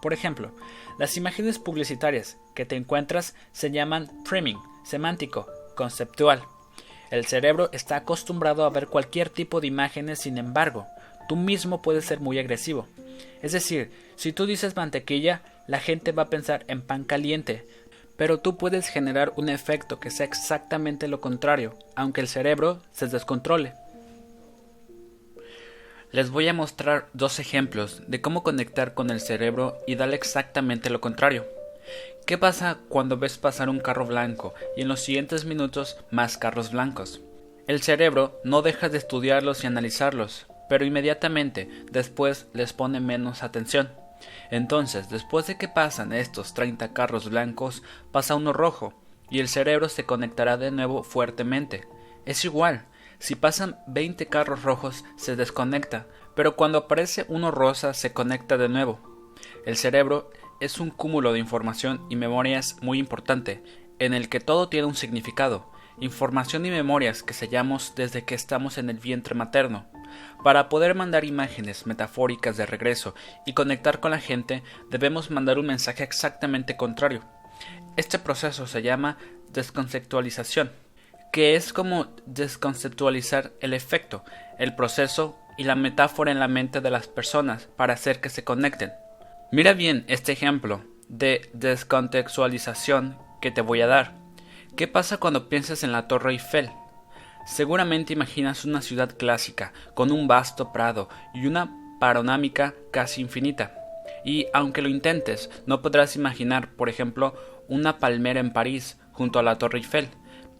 Por ejemplo, las imágenes publicitarias que te encuentras se llaman framing, semántico, conceptual. El cerebro está acostumbrado a ver cualquier tipo de imágenes, sin embargo, tú mismo puedes ser muy agresivo. Es decir, si tú dices mantequilla, la gente va a pensar en pan caliente, pero tú puedes generar un efecto que sea exactamente lo contrario, aunque el cerebro se descontrole. Les voy a mostrar dos ejemplos de cómo conectar con el cerebro y darle exactamente lo contrario. ¿Qué pasa cuando ves pasar un carro blanco y en los siguientes minutos más carros blancos? El cerebro no deja de estudiarlos y analizarlos, pero inmediatamente después les pone menos atención. Entonces, después de que pasan estos 30 carros blancos, pasa uno rojo, y el cerebro se conectará de nuevo fuertemente. Es igual, si pasan 20 carros rojos se desconecta, pero cuando aparece uno rosa se conecta de nuevo. El cerebro es un cúmulo de información y memorias muy importante, en el que todo tiene un significado, información y memorias que sellamos desde que estamos en el vientre materno. Para poder mandar imágenes metafóricas de regreso y conectar con la gente, debemos mandar un mensaje exactamente contrario. Este proceso se llama desconceptualización, que es como desconceptualizar el efecto, el proceso y la metáfora en la mente de las personas para hacer que se conecten. Mira bien este ejemplo de descontextualización que te voy a dar. ¿Qué pasa cuando piensas en la Torre Eiffel? Seguramente imaginas una ciudad clásica, con un vasto prado y una panorámica casi infinita. Y aunque lo intentes, no podrás imaginar, por ejemplo, una palmera en París, junto a la Torre Eiffel.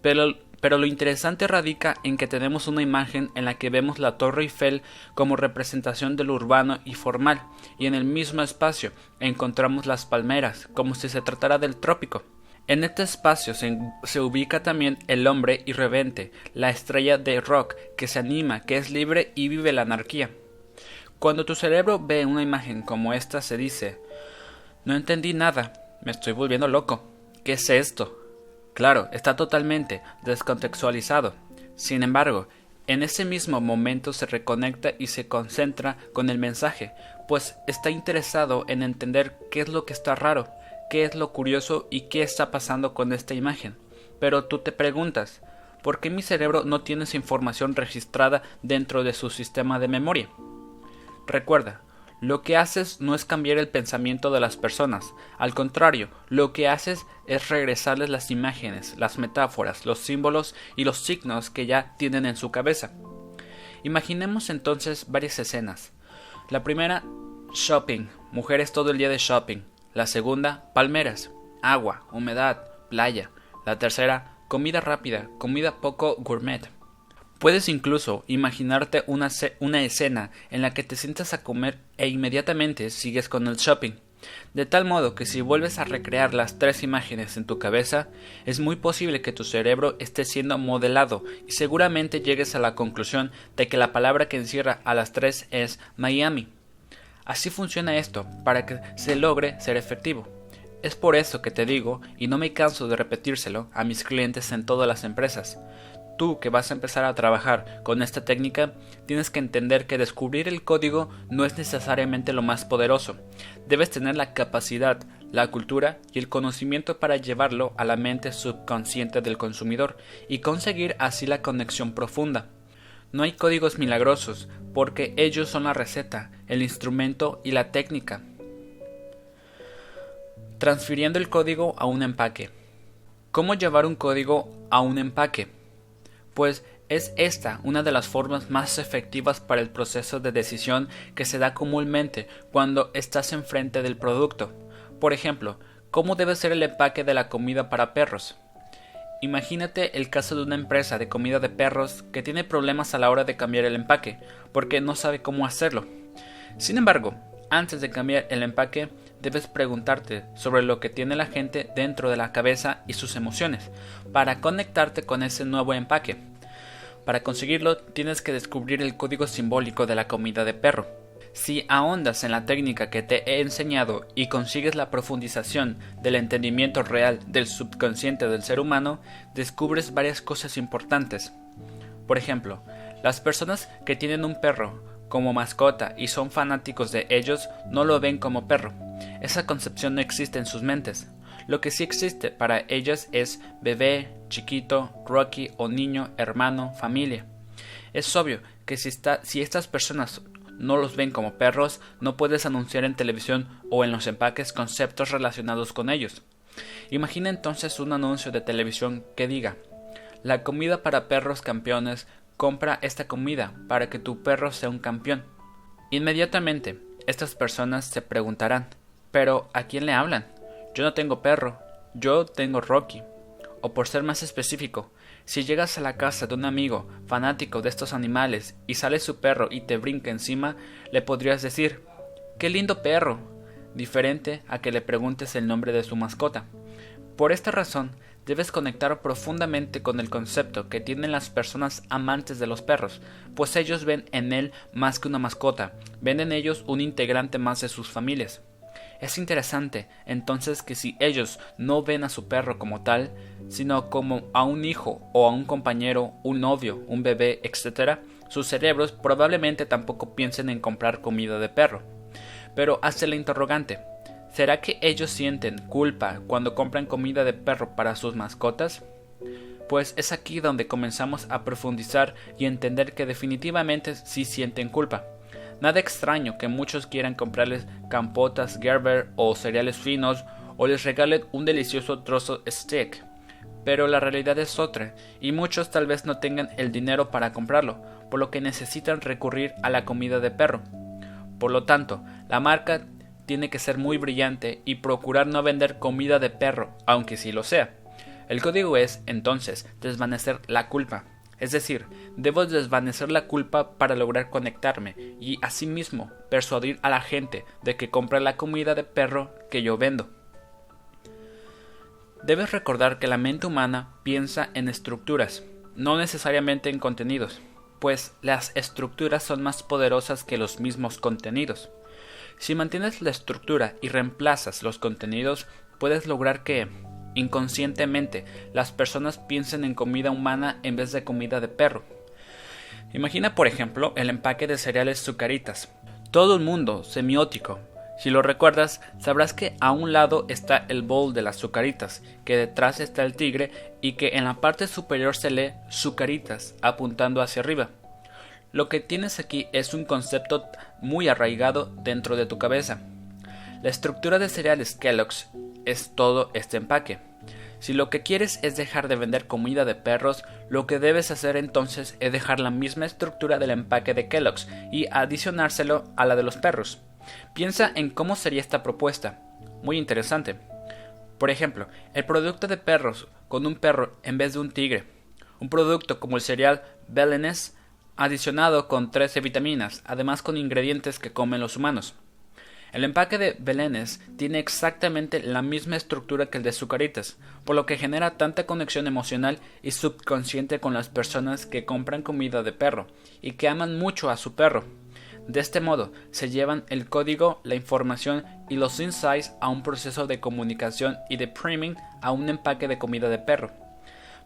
Pero, pero lo interesante radica en que tenemos una imagen en la que vemos la Torre Eiffel como representación de lo urbano y formal, y en el mismo espacio encontramos las palmeras, como si se tratara del trópico. En este espacio se, ubica también el hombre irreverente, la estrella de rock que se anima, que es libre y vive la anarquía. Cuando tu cerebro ve una imagen como esta se dice No entendí nada, me estoy volviendo loco. ¿Qué es esto? Claro, está totalmente descontextualizado. Sin embargo, en ese mismo momento se reconecta y se concentra con el mensaje, pues está interesado en entender qué es lo que está raro, qué es lo curioso y qué está pasando con esta imagen. Pero tú te preguntas, ¿por qué mi cerebro no tiene esa información registrada dentro de su sistema de memoria? Recuerda, lo que haces no es cambiar el pensamiento de las personas, al contrario, lo que haces es regresarles las imágenes, las metáforas, los símbolos y los signos que ya tienen en su cabeza. Imaginemos entonces varias escenas. La primera, shopping, mujeres todo el día de shopping. La segunda, palmeras, agua, humedad, playa. La tercera, comida rápida, comida poco gourmet. Puedes incluso imaginarte una, una, escena en la que te sientas a comer e inmediatamente sigues con el shopping. De tal modo que si vuelves a recrear las tres imágenes en tu cabeza, es muy posible que tu cerebro esté siendo modelado y seguramente llegues a la conclusión de que la palabra que encierra a las tres es Miami. Así funciona esto para que se logre ser efectivo. Es por eso que te digo, y no me canso de repetírselo a mis clientes en todas las empresas, tú que vas a empezar a trabajar con esta técnica, tienes que entender que descubrir el código no es necesariamente lo más poderoso. Debes tener la capacidad, la cultura y el conocimiento para llevarlo a la mente subconsciente del consumidor y conseguir así la conexión profunda. No hay códigos milagrosos, porque ellos son la receta, el instrumento y la técnica. Transfiriendo el código a un empaque. ¿Cómo llevar un código a un empaque? Pues es esta una de las formas más efectivas para el proceso de decisión que se da comúnmente cuando estás enfrente del producto. Por ejemplo, ¿cómo debe ser el empaque de la comida para perros? Imagínate el caso de una empresa de comida de perros que tiene problemas a la hora de cambiar el empaque, porque no sabe cómo hacerlo. Sin embargo, antes de cambiar el empaque, debes preguntarte sobre lo que tiene la gente dentro de la cabeza y sus emociones, para conectarte con ese nuevo empaque. Para conseguirlo, tienes que descubrir el código simbólico de la comida de perro. Si ahondas en la técnica que te he enseñado y consigues la profundización del entendimiento real del subconsciente del ser humano, descubres varias cosas importantes. Por ejemplo, las personas que tienen un perro como mascota y son fanáticos de ellos no lo ven como perro. Esa concepción no existe en sus mentes. Lo que sí existe para ellas es bebé, chiquito, Rocky o niño, hermano, familia. Es obvio que si, estas personas no los ven como perros, no puedes anunciar en televisión o en los empaques conceptos relacionados con ellos. Imagina entonces un anuncio de televisión que diga La comida para perros campeones, compra esta comida para que tu perro sea un campeón. Inmediatamente, estas personas se preguntarán Pero ¿a quién le hablan? Yo no tengo perro, yo tengo Rocky. O por ser más específico, si llegas a la casa de un amigo fanático de estos animales y sale su perro y te brinca encima, le podrías decir Qué lindo perro. diferente a que le preguntes el nombre de su mascota. Por esta razón, debes conectar profundamente con el concepto que tienen las personas amantes de los perros, pues ellos ven en él más que una mascota, ven en ellos un integrante más de sus familias. Es interesante, entonces, que si ellos no ven a su perro como tal, sino como a un hijo o a un compañero, un novio, un bebé, etc., sus cerebros probablemente tampoco piensen en comprar comida de perro. Pero hace la interrogante, ¿será que ellos sienten culpa cuando compran comida de perro para sus mascotas? Pues es aquí donde comenzamos a profundizar y entender que definitivamente sí sienten culpa. Nada extraño que muchos quieran comprarles campotas Gerber o cereales finos o les regalen un delicioso trozo steak. Pero la realidad es otra, y muchos tal vez no tengan el dinero para comprarlo, por lo que necesitan recurrir a la comida de perro. Por lo tanto, la marca tiene que ser muy brillante y procurar no vender comida de perro, aunque sí lo sea. El código es, entonces, desvanecer la culpa. Es decir, debo desvanecer la culpa para lograr conectarme y asimismo persuadir a la gente de que compre la comida de perro que yo vendo. Debes recordar que la mente humana piensa en estructuras, no necesariamente en contenidos, pues las estructuras son más poderosas que los mismos contenidos. Si mantienes la estructura y reemplazas los contenidos, puedes lograr que, inconscientemente las personas piensen en comida humana en vez de comida de perro. Imagina, por ejemplo, el empaque de cereales sucaritas. Todo el mundo semiótico. Si lo recuerdas, sabrás que a un lado está el bowl de las sucaritas, que detrás está el tigre y que en la parte superior se lee sucaritas apuntando hacia arriba. Lo que tienes aquí es un concepto muy arraigado dentro de tu cabeza. La estructura de cereales Kellogg's es todo este empaque. Si lo que quieres es dejar de vender comida de perros, lo que debes hacer entonces es dejar la misma estructura del empaque de Kellogg's y adicionárselo a la de los perros. Piensa en cómo sería esta propuesta. Muy interesante. Por ejemplo, el producto de perros con un perro en vez de un tigre. Un producto como el cereal Belenes adicionado con 13 vitaminas, además con ingredientes que comen los humanos. El empaque de Belenes tiene exactamente la misma estructura que el de Zucaritas, por lo que genera tanta conexión emocional y subconsciente con las personas que compran comida de perro y que aman mucho a su perro. De este modo, se llevan el código, la información y los insights a un proceso de comunicación y de priming a un empaque de comida de perro.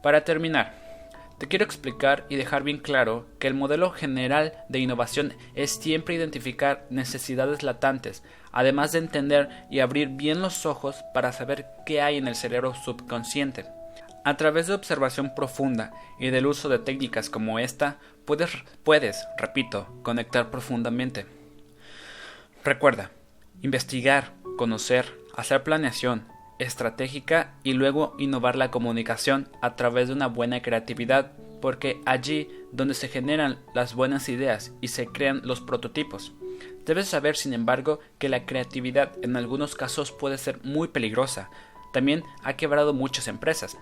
Para terminar, te quiero explicar y dejar bien claro que el modelo general de innovación es siempre identificar necesidades latentes, además de entender y abrir bien los ojos para saber qué hay en el cerebro subconsciente. A través de observación profunda y del uso de técnicas como esta, puedes, puedes, repito, conectar profundamente. Recuerda, investigar, conocer, hacer planeación, estratégica y luego innovar la comunicación a través de una buena creatividad, porque allí donde se generan las buenas ideas y se crean los prototipos. Debes saber, sin embargo, que la creatividad en algunos casos puede ser muy peligrosa. También ha quebrado muchas empresas.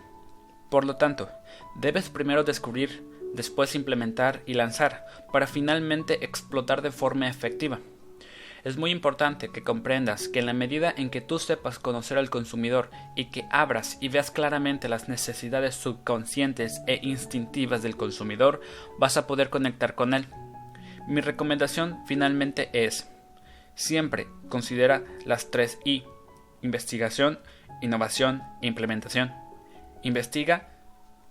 Por lo tanto, debes primero descubrir, después implementar y lanzar, para finalmente explotar de forma efectiva. Es muy importante que comprendas que en la medida en que tú sepas conocer al consumidor y que abras y veas claramente las necesidades subconscientes e instintivas del consumidor, vas a poder conectar con él. Mi recomendación finalmente es, siempre considera las tres I, investigación, innovación e implementación. Investiga,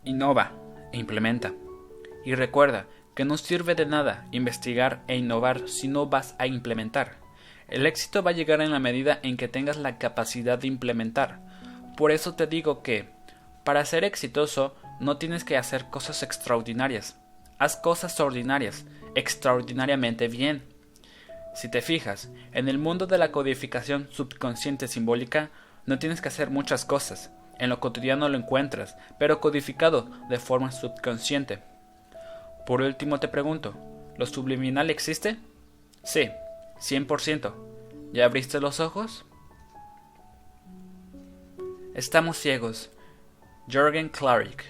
innova e implementa. Y recuerda que no sirve de nada investigar e innovar si no vas a implementar. El éxito va a llegar en la medida en que tengas la capacidad de implementar. Por eso te digo que, para ser exitoso, no tienes que hacer cosas extraordinarias. Haz cosas ordinarias, extraordinariamente bien. Si te fijas, en el mundo de la codificación subconsciente simbólica, no tienes que hacer muchas cosas. En lo cotidiano lo encuentras, pero codificado de forma subconsciente. Por último te pregunto, ¿lo subliminal existe? Sí, 100%. ¿Ya abriste los ojos? Estamos ciegos. Jorgen Klarik